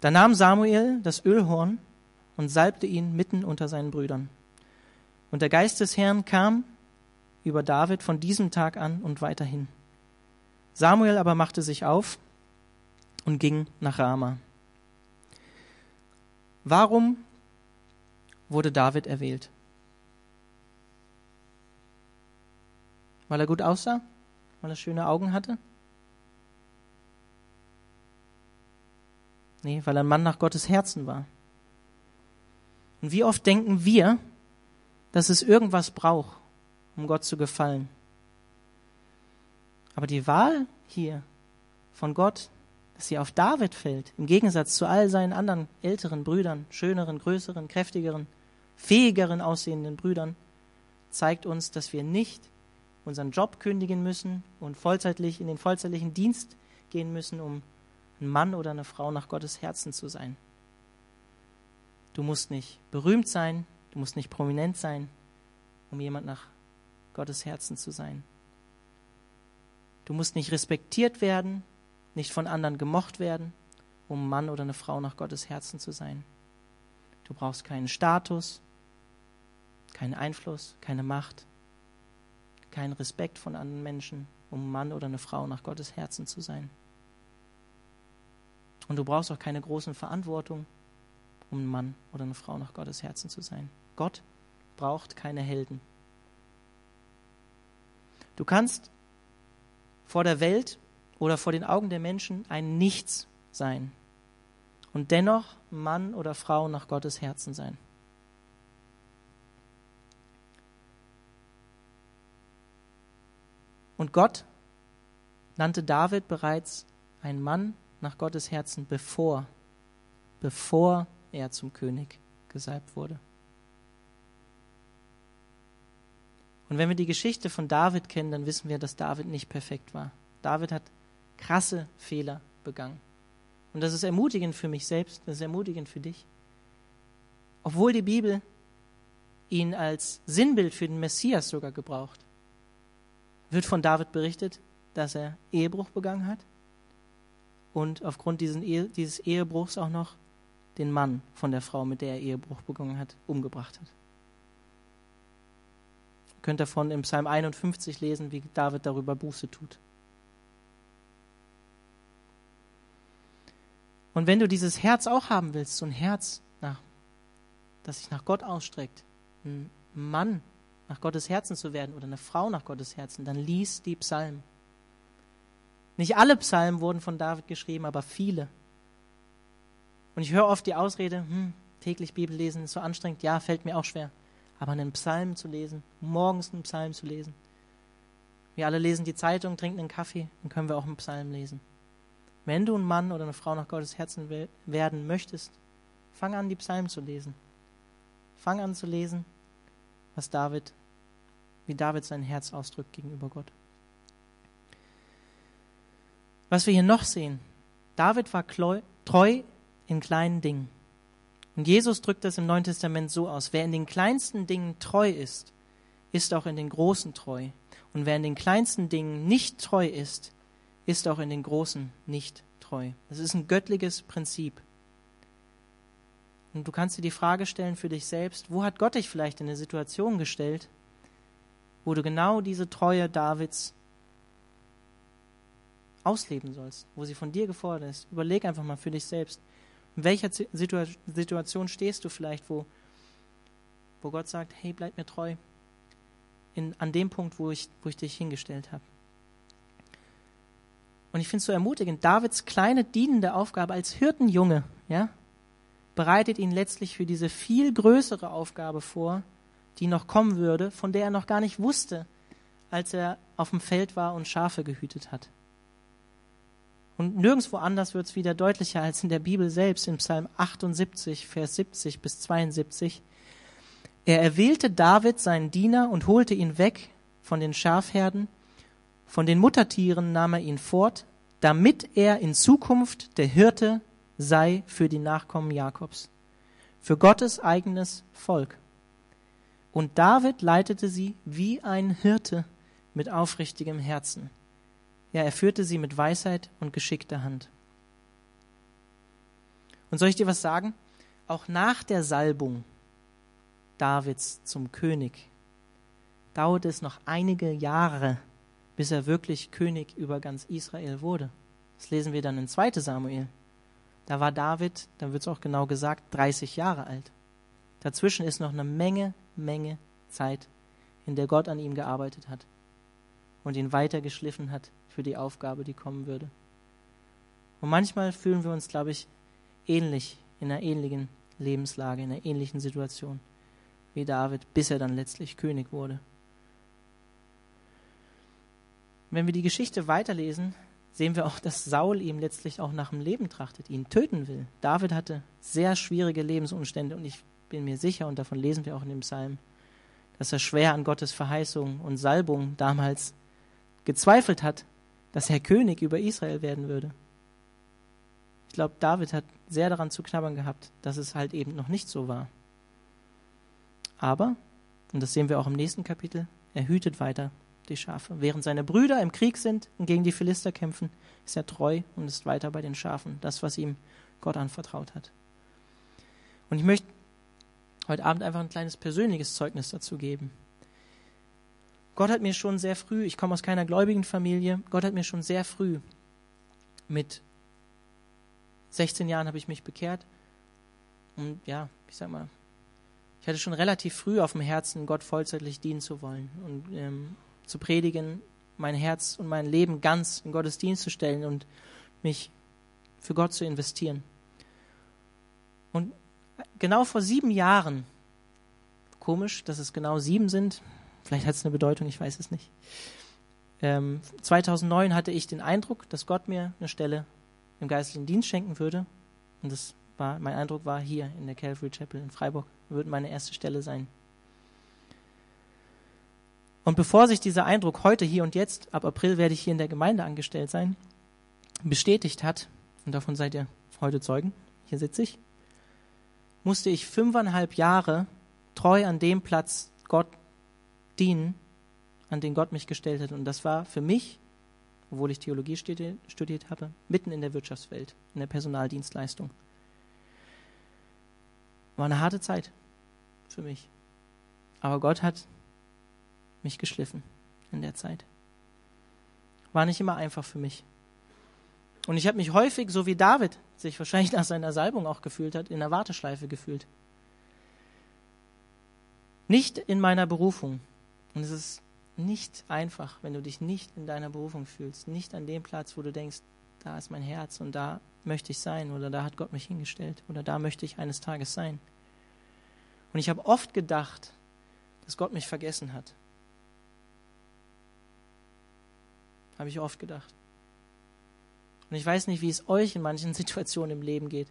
Da nahm Samuel das Ölhorn und salbte ihn mitten unter seinen Brüdern. Und der Geist des Herrn kam über David von diesem Tag an und weiterhin. Samuel aber machte sich auf und ging nach Rama. Warum wurde David erwählt? Weil er gut aussah? Weil er schöne Augen hatte? Nee, weil er ein Mann nach Gottes Herzen war. Und wie oft denken wir, dass es irgendwas braucht, um Gott zu gefallen? Aber die Wahl hier von Gott, dass sie auf David fällt, im Gegensatz zu all seinen anderen älteren Brüdern, schöneren, größeren, kräftigeren, fähigeren aussehenden Brüdern, zeigt uns, dass wir nicht unseren Job kündigen müssen und vollzeitlich in den vollzeitlichen Dienst gehen müssen, um ein Mann oder eine Frau nach Gottes Herzen zu sein. Du musst nicht berühmt sein, du musst nicht prominent sein, um jemand nach Gottes Herzen zu sein. Du musst nicht respektiert werden, nicht von anderen gemocht werden, um Mann oder eine Frau nach Gottes Herzen zu sein. Du brauchst keinen Status, keinen Einfluss, keine Macht, keinen Respekt von anderen Menschen, um Mann oder eine Frau nach Gottes Herzen zu sein. Und du brauchst auch keine großen Verantwortung, um ein Mann oder eine Frau nach Gottes Herzen zu sein. Gott braucht keine Helden. Du kannst vor der Welt oder vor den Augen der Menschen ein Nichts sein und dennoch Mann oder Frau nach Gottes Herzen sein. Und Gott nannte David bereits ein Mann nach Gottes Herzen, bevor, bevor er zum König gesalbt wurde. Und wenn wir die Geschichte von David kennen, dann wissen wir, dass David nicht perfekt war. David hat krasse Fehler begangen. Und das ist ermutigend für mich selbst, das ist ermutigend für dich. Obwohl die Bibel ihn als Sinnbild für den Messias sogar gebraucht, wird von David berichtet, dass er Ehebruch begangen hat und aufgrund Ehe, dieses Ehebruchs auch noch den Mann von der Frau, mit der er Ehebruch begangen hat, umgebracht hat. Ihr könnt davon im Psalm 51 lesen, wie David darüber Buße tut. Und wenn du dieses Herz auch haben willst, so ein Herz, nach, das sich nach Gott ausstreckt, ein Mann nach Gottes Herzen zu werden oder eine Frau nach Gottes Herzen, dann lies die Psalmen. Nicht alle Psalmen wurden von David geschrieben, aber viele. Und ich höre oft die Ausrede, hm, täglich Bibel lesen ist so anstrengend. Ja, fällt mir auch schwer. Aber einen Psalm zu lesen, morgens einen Psalm zu lesen. Wir alle lesen die Zeitung, trinken einen Kaffee, dann können wir auch einen Psalm lesen. Wenn du ein Mann oder eine Frau nach Gottes Herzen werden möchtest, fang an, die Psalmen zu lesen. Fang an zu lesen, was David, wie David sein Herz ausdrückt gegenüber Gott. Was wir hier noch sehen, David war treu in kleinen Dingen. Und Jesus drückt das im Neuen Testament so aus, wer in den kleinsten Dingen treu ist, ist auch in den großen treu. Und wer in den kleinsten Dingen nicht treu ist, ist auch in den großen nicht treu. Das ist ein göttliches Prinzip. Und du kannst dir die Frage stellen für dich selbst, wo hat Gott dich vielleicht in eine Situation gestellt, wo du genau diese Treue Davids ausleben sollst, wo sie von dir gefordert ist. Überleg einfach mal für dich selbst. In welcher Situation stehst du vielleicht, wo, wo Gott sagt, hey, bleib mir treu, in, an dem Punkt, wo ich, wo ich dich hingestellt habe. Und ich finde es so ermutigend, Davids kleine dienende Aufgabe als Hirtenjunge, ja, bereitet ihn letztlich für diese viel größere Aufgabe vor, die noch kommen würde, von der er noch gar nicht wusste, als er auf dem Feld war und Schafe gehütet hat. Und nirgendwo anders wird es wieder deutlicher als in der Bibel selbst, in Psalm 78, Vers 70 bis 72. Er erwählte David, seinen Diener, und holte ihn weg von den Schafherden. Von den Muttertieren nahm er ihn fort, damit er in Zukunft der Hirte sei für die Nachkommen Jakobs, für Gottes eigenes Volk. Und David leitete sie wie ein Hirte mit aufrichtigem Herzen. Ja, er führte sie mit Weisheit und geschickter Hand. Und soll ich dir was sagen? Auch nach der Salbung Davids zum König dauerte es noch einige Jahre, bis er wirklich König über ganz Israel wurde. Das lesen wir dann in 2 Samuel. Da war David, da wird es auch genau gesagt, 30 Jahre alt. Dazwischen ist noch eine Menge, Menge Zeit, in der Gott an ihm gearbeitet hat und ihn weiter geschliffen hat für die Aufgabe, die kommen würde. Und manchmal fühlen wir uns, glaube ich, ähnlich, in einer ähnlichen Lebenslage, in einer ähnlichen Situation wie David, bis er dann letztlich König wurde. Wenn wir die Geschichte weiterlesen, sehen wir auch, dass Saul ihm letztlich auch nach dem Leben trachtet, ihn töten will. David hatte sehr schwierige Lebensumstände und ich bin mir sicher, und davon lesen wir auch in dem Psalm, dass er schwer an Gottes Verheißung und Salbung damals gezweifelt hat, dass er König über Israel werden würde. Ich glaube, David hat sehr daran zu knabbern gehabt, dass es halt eben noch nicht so war. Aber, und das sehen wir auch im nächsten Kapitel, er hütet weiter die Schafe. Während seine Brüder im Krieg sind und gegen die Philister kämpfen, ist er treu und ist weiter bei den Schafen, das, was ihm Gott anvertraut hat. Und ich möchte heute Abend einfach ein kleines persönliches Zeugnis dazu geben. Gott hat mir schon sehr früh, ich komme aus keiner gläubigen Familie, Gott hat mir schon sehr früh, mit 16 Jahren habe ich mich bekehrt. Und ja, ich sag mal, ich hatte schon relativ früh auf dem Herzen, Gott vollzeitlich dienen zu wollen und ähm, zu predigen, mein Herz und mein Leben ganz in Gottes Dienst zu stellen und mich für Gott zu investieren. Und genau vor sieben Jahren, komisch, dass es genau sieben sind, Vielleicht hat es eine Bedeutung, ich weiß es nicht. Ähm, 2009 hatte ich den Eindruck, dass Gott mir eine Stelle im geistlichen Dienst schenken würde. Und das war, mein Eindruck war hier in der Calvary Chapel in Freiburg, würde meine erste Stelle sein. Und bevor sich dieser Eindruck heute, hier und jetzt, ab April werde ich hier in der Gemeinde angestellt sein, bestätigt hat, und davon seid ihr heute Zeugen, hier sitze ich, musste ich fünfeinhalb Jahre treu an dem Platz Gott dienen, an den Gott mich gestellt hat. Und das war für mich, obwohl ich Theologie studiert habe, mitten in der Wirtschaftswelt, in der Personaldienstleistung. War eine harte Zeit für mich. Aber Gott hat mich geschliffen in der Zeit. War nicht immer einfach für mich. Und ich habe mich häufig, so wie David sich wahrscheinlich nach seiner Salbung auch gefühlt hat, in der Warteschleife gefühlt. Nicht in meiner Berufung. Und es ist nicht einfach, wenn du dich nicht in deiner Berufung fühlst, nicht an dem Platz, wo du denkst, da ist mein Herz und da möchte ich sein oder da hat Gott mich hingestellt oder da möchte ich eines Tages sein. Und ich habe oft gedacht, dass Gott mich vergessen hat. Habe ich oft gedacht. Und ich weiß nicht, wie es euch in manchen Situationen im Leben geht.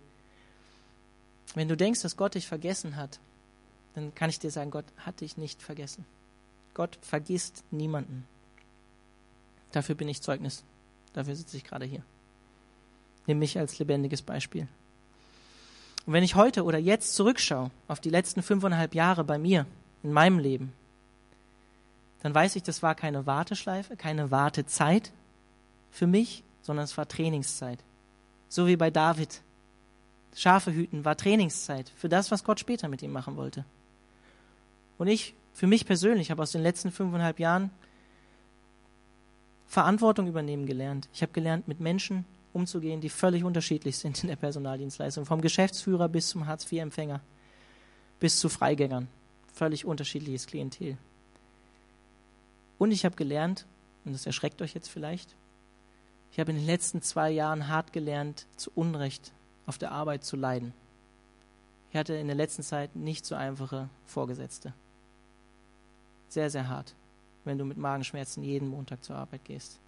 Wenn du denkst, dass Gott dich vergessen hat, dann kann ich dir sagen, Gott hat dich nicht vergessen. Gott vergisst niemanden. Dafür bin ich Zeugnis. Dafür sitze ich gerade hier. Nimm mich als lebendiges Beispiel. Und wenn ich heute oder jetzt zurückschaue auf die letzten fünfeinhalb Jahre bei mir, in meinem Leben, dann weiß ich, das war keine Warteschleife, keine Wartezeit für mich, sondern es war Trainingszeit. So wie bei David. Schafe hüten war Trainingszeit für das, was Gott später mit ihm machen wollte. Und ich, für mich persönlich, habe aus den letzten fünfeinhalb Jahren Verantwortung übernehmen gelernt. Ich habe gelernt, mit Menschen umzugehen, die völlig unterschiedlich sind in der Personaldienstleistung. Vom Geschäftsführer bis zum Hartz-IV-Empfänger, bis zu Freigängern. Völlig unterschiedliches Klientel. Und ich habe gelernt, und das erschreckt euch jetzt vielleicht, ich habe in den letzten zwei Jahren hart gelernt, zu Unrecht auf der Arbeit zu leiden. Ich hatte in der letzten Zeit nicht so einfache Vorgesetzte. Sehr, sehr hart, wenn du mit Magenschmerzen jeden Montag zur Arbeit gehst.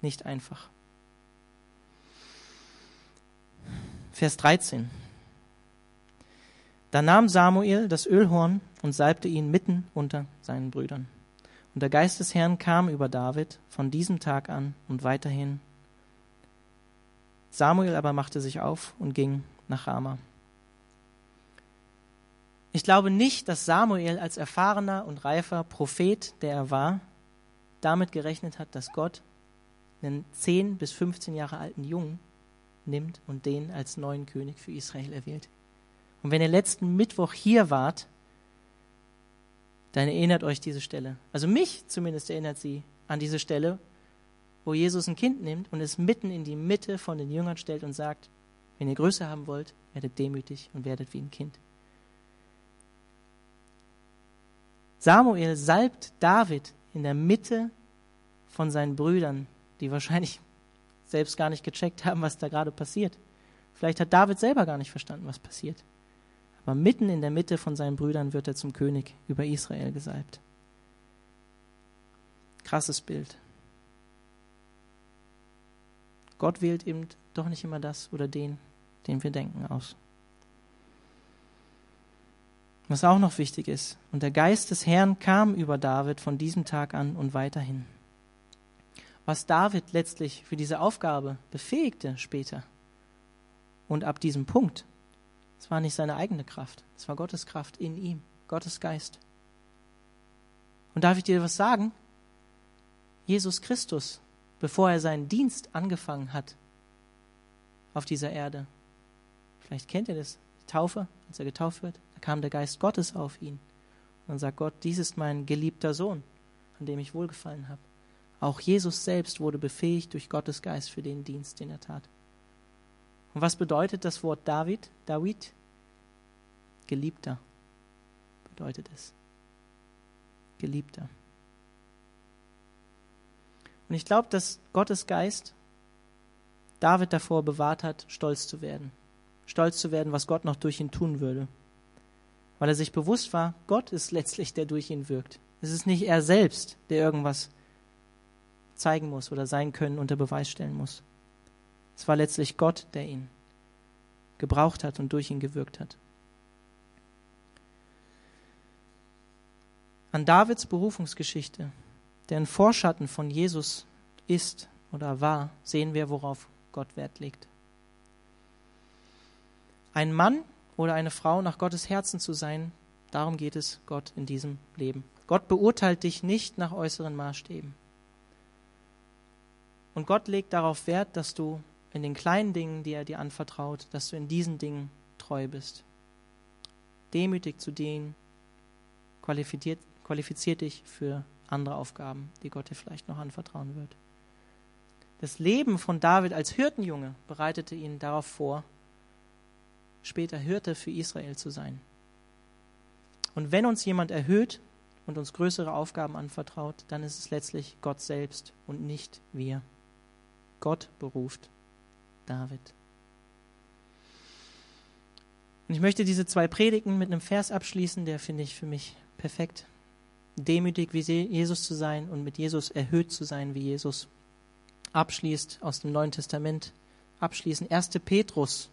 Nicht einfach. Vers 13. Da nahm Samuel das Ölhorn und salbte ihn mitten unter seinen Brüdern. Und der Geist des Herrn kam über David von diesem Tag an und weiterhin. Samuel aber machte sich auf und ging nach Rama. Ich glaube nicht, dass Samuel als erfahrener und reifer Prophet, der er war, damit gerechnet hat, dass Gott einen 10 bis 15 Jahre alten Jungen nimmt und den als neuen König für Israel erwählt. Und wenn ihr letzten Mittwoch hier wart, dann erinnert euch diese Stelle. Also mich zumindest erinnert sie an diese Stelle, wo Jesus ein Kind nimmt und es mitten in die Mitte von den Jüngern stellt und sagt, wenn ihr Größe haben wollt, werdet demütig und werdet wie ein Kind. Samuel salbt David in der Mitte von seinen Brüdern, die wahrscheinlich selbst gar nicht gecheckt haben, was da gerade passiert. Vielleicht hat David selber gar nicht verstanden, was passiert. Aber mitten in der Mitte von seinen Brüdern wird er zum König über Israel gesalbt. Krasses Bild. Gott wählt eben doch nicht immer das oder den, den wir denken, aus. Was auch noch wichtig ist, und der Geist des Herrn kam über David von diesem Tag an und weiterhin. Was David letztlich für diese Aufgabe befähigte später und ab diesem Punkt es war nicht seine eigene Kraft, es war Gottes Kraft in ihm, Gottes Geist. Und darf ich dir was sagen? Jesus Christus, bevor er seinen Dienst angefangen hat auf dieser Erde, vielleicht kennt ihr das, die Taufe, als er getauft wird, da kam der Geist Gottes auf ihn. Und dann sagt Gott, dies ist mein geliebter Sohn, an dem ich wohlgefallen habe. Auch Jesus selbst wurde befähigt durch Gottes Geist für den Dienst, den er tat. Und was bedeutet das Wort David? David? Geliebter bedeutet es. Geliebter. Und ich glaube, dass Gottes Geist David davor bewahrt hat, stolz zu werden. Stolz zu werden, was Gott noch durch ihn tun würde. Weil er sich bewusst war, Gott ist letztlich, der durch ihn wirkt. Es ist nicht er selbst, der irgendwas zeigen muss oder sein Können unter Beweis stellen muss. Es war letztlich Gott, der ihn gebraucht hat und durch ihn gewirkt hat. An Davids Berufungsgeschichte, der ein Vorschatten von Jesus ist oder war, sehen wir, worauf Gott Wert legt. Ein Mann oder eine Frau nach Gottes Herzen zu sein, darum geht es Gott in diesem Leben. Gott beurteilt dich nicht nach äußeren Maßstäben. Und Gott legt darauf Wert, dass du in den kleinen Dingen, die er dir anvertraut, dass du in diesen Dingen treu bist. Demütig zu dienen, qualifiziert, qualifiziert dich für andere Aufgaben, die Gott dir vielleicht noch anvertrauen wird. Das Leben von David als Hirtenjunge bereitete ihn darauf vor, später Hirte für Israel zu sein. Und wenn uns jemand erhöht und uns größere Aufgaben anvertraut, dann ist es letztlich Gott selbst und nicht wir. Gott beruft David. Und ich möchte diese zwei Predigen mit einem Vers abschließen, der finde ich für mich perfekt. Demütig wie Jesus zu sein und mit Jesus erhöht zu sein wie Jesus. Abschließt aus dem Neuen Testament. Abschließen 1. Petrus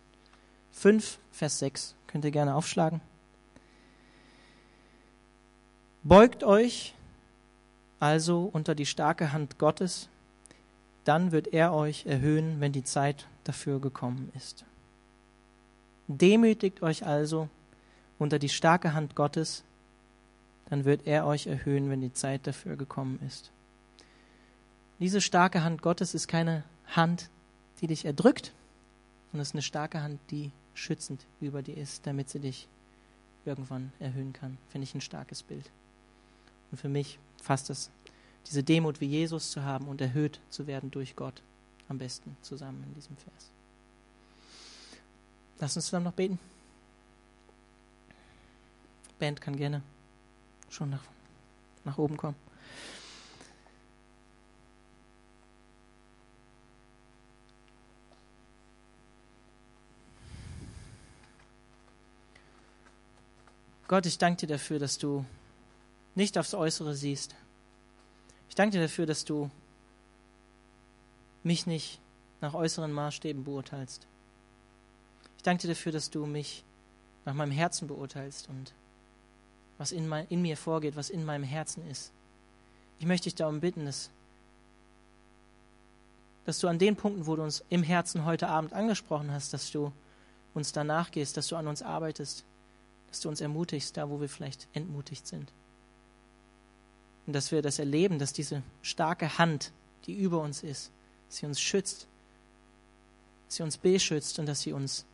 5, Vers 6. Könnt ihr gerne aufschlagen. Beugt euch also unter die starke Hand Gottes, dann wird er euch erhöhen, wenn die Zeit dafür gekommen ist. Demütigt euch also unter die starke Hand Gottes, dann wird er euch erhöhen, wenn die Zeit dafür gekommen ist. Diese starke Hand Gottes ist keine Hand, die dich erdrückt, sondern es ist eine starke Hand, die schützend über dir ist, damit sie dich irgendwann erhöhen kann. Finde ich ein starkes Bild. Und für mich fasst es diese Demut wie Jesus zu haben und erhöht zu werden durch Gott am besten zusammen in diesem Vers. Lass uns zusammen noch beten. Band kann gerne schon nach, nach oben kommen. Gott, ich danke dir dafür, dass du nicht aufs Äußere siehst, ich danke dir dafür, dass du mich nicht nach äußeren Maßstäben beurteilst. Ich danke dir dafür, dass du mich nach meinem Herzen beurteilst und was in, mein, in mir vorgeht, was in meinem Herzen ist. Ich möchte dich darum bitten, dass, dass du an den Punkten, wo du uns im Herzen heute Abend angesprochen hast, dass du uns danach gehst, dass du an uns arbeitest, dass du uns ermutigst, da wo wir vielleicht entmutigt sind. Und dass wir das erleben, dass diese starke Hand, die über uns ist, sie uns schützt, sie uns beschützt und dass sie uns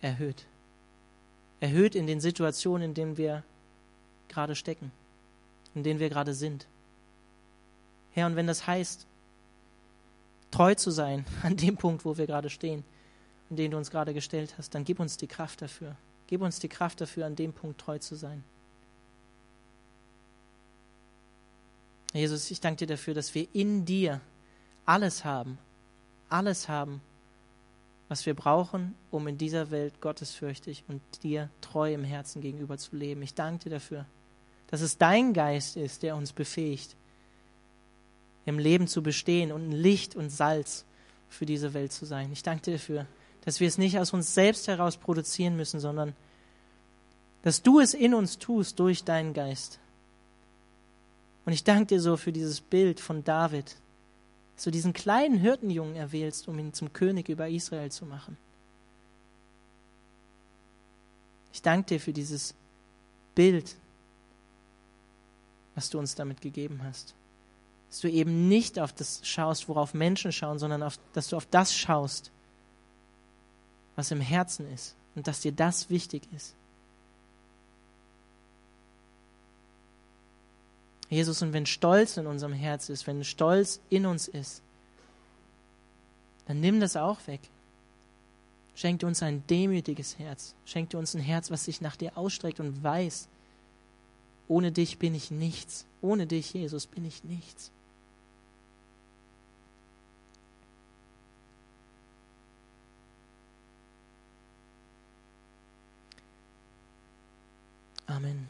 erhöht. Erhöht in den Situationen, in denen wir gerade stecken, in denen wir gerade sind. Herr, und wenn das heißt, treu zu sein an dem Punkt, wo wir gerade stehen, an den du uns gerade gestellt hast, dann gib uns die Kraft dafür. Gib uns die Kraft dafür, an dem Punkt treu zu sein. Jesus, ich danke dir dafür, dass wir in dir alles haben, alles haben, was wir brauchen, um in dieser Welt gottesfürchtig und dir treu im Herzen gegenüber zu leben. Ich danke dir dafür, dass es dein Geist ist, der uns befähigt, im Leben zu bestehen und Licht und Salz für diese Welt zu sein. Ich danke dir dafür, dass wir es nicht aus uns selbst heraus produzieren müssen, sondern dass du es in uns tust durch deinen Geist. Und ich danke dir so für dieses Bild von David, dass du diesen kleinen Hirtenjungen erwählst, um ihn zum König über Israel zu machen. Ich danke dir für dieses Bild, was du uns damit gegeben hast. Dass du eben nicht auf das schaust, worauf Menschen schauen, sondern auf, dass du auf das schaust, was im Herzen ist und dass dir das wichtig ist. Jesus, und wenn Stolz in unserem Herz ist, wenn Stolz in uns ist, dann nimm das auch weg. Schenk uns ein demütiges Herz. Schenk uns ein Herz, was sich nach dir ausstreckt und weiß, ohne dich bin ich nichts. Ohne dich, Jesus, bin ich nichts. Amen.